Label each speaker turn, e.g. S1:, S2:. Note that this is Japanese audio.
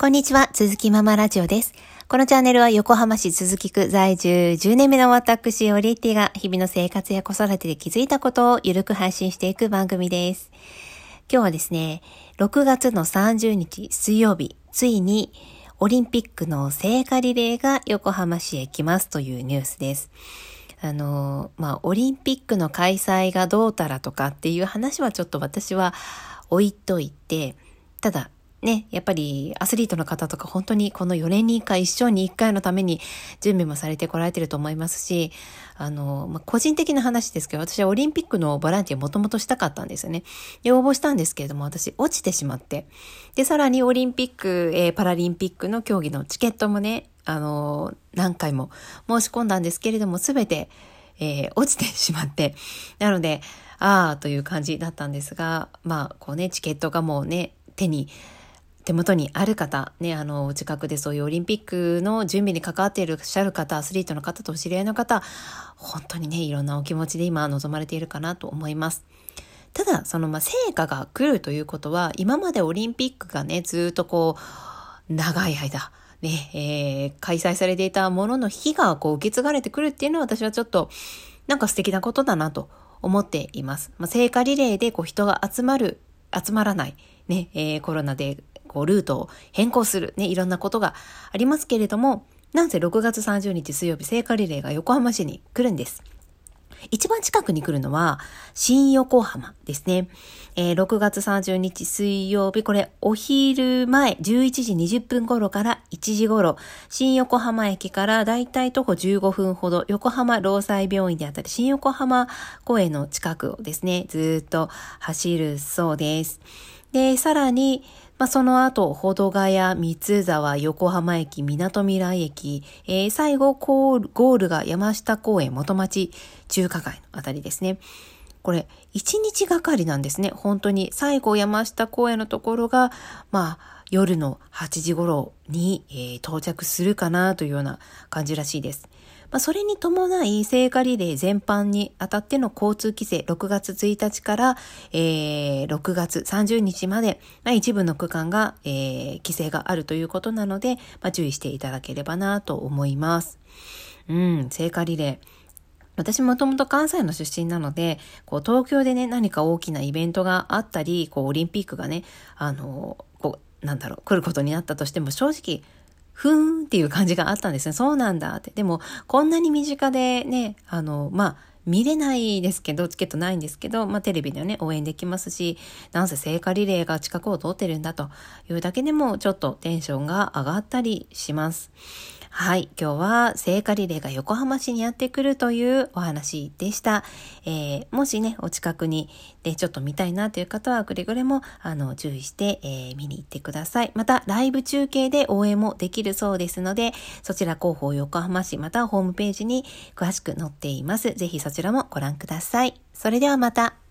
S1: こんにちは、鈴木ママラジオです。このチャンネルは横浜市鈴木区在住10年目の私、オリッティが日々の生活や子育てで気づいたことをゆるく配信していく番組です。今日はですね、6月の30日水曜日、ついにオリンピックの聖火リレーが横浜市へ来ますというニュースです。あの、まあ、オリンピックの開催がどうたらとかっていう話はちょっと私は置いといて、ただ、ね、やっぱりアスリートの方とか本当にこの4年に1回、一生に1回のために準備もされてこられてると思いますし、あの、まあ、個人的な話ですけど、私はオリンピックのボランティアもともとしたかったんですよね。で、応募したんですけれども、私落ちてしまって。で、さらにオリンピック、えー、パラリンピックの競技のチケットもね、あの、何回も申し込んだんですけれども、すべて、えー、落ちてしまって。なので、ああ、という感じだったんですが、まあ、こうね、チケットがもうね、手に手元にある方、ね、あの、近くでそういうオリンピックの準備に関わっていらっしゃる方、アスリートの方とお知り合いの方、本当にね、いろんなお気持ちで今望まれているかなと思います。ただ、その、ま成果が来るということは、今までオリンピックがね、ずっとこう、長い間、ね、えー、開催されていたものの火がこう受け継がれてくるっていうのは私はちょっと、なんか素敵なことだなと思っています。まあ、聖火リレーでこう人が集まる、集まらない、ね、えー、コロナでこう、ルートを変更する、ね、いろんなことがありますけれども、なんせ6月30日水曜日聖火リレーが横浜市に来るんです。一番近くに来るのは、新横浜ですね。えー、6月30日水曜日、これお昼前11時20分頃から1時頃、新横浜駅からだいたい徒歩15分ほど、横浜労災病院であったり、新横浜公園の近くをですね、ずっと走るそうです。で、さらに、まあ、その後、保土ヶ谷、三沢、横浜駅、港未来駅、えー、最後ゴールが山下公園、元町中華街のあたりですね。これ、一日がかりなんですね。本当に。最後山下公園のところが、まあ、夜の8時頃に、えー、到着するかなというような感じらしいです。まあ、それに伴い聖火リレー全般にあたっての交通規制6月1日から、えー、6月30日まで、まあ、一部の区間が、えー、規制があるということなので、まあ、注意していただければなと思います。うん、聖火リレー。私もともと関西の出身なので、こう東京でね、何か大きなイベントがあったり、こうオリンピックがね、あの、こう、なんだろう、来ることになったとしても正直、ふーんっていう感じがあったんですね。そうなんだって。でも、こんなに身近でね、あの、まあ、見れないですけど、チケットないんですけど、まあ、テレビではね、応援できますし、なんせ聖火リレーが近くを通ってるんだというだけでも、ちょっとテンションが上がったりします。はい。今日は聖火リレーが横浜市にやってくるというお話でした。えー、もしね、お近くにでちょっと見たいなという方はくれぐれもあの注意して、えー、見に行ってください。また、ライブ中継で応援もできるそうですので、そちら広報横浜市またホームページに詳しく載っています。ぜひそちらもご覧ください。それではまた。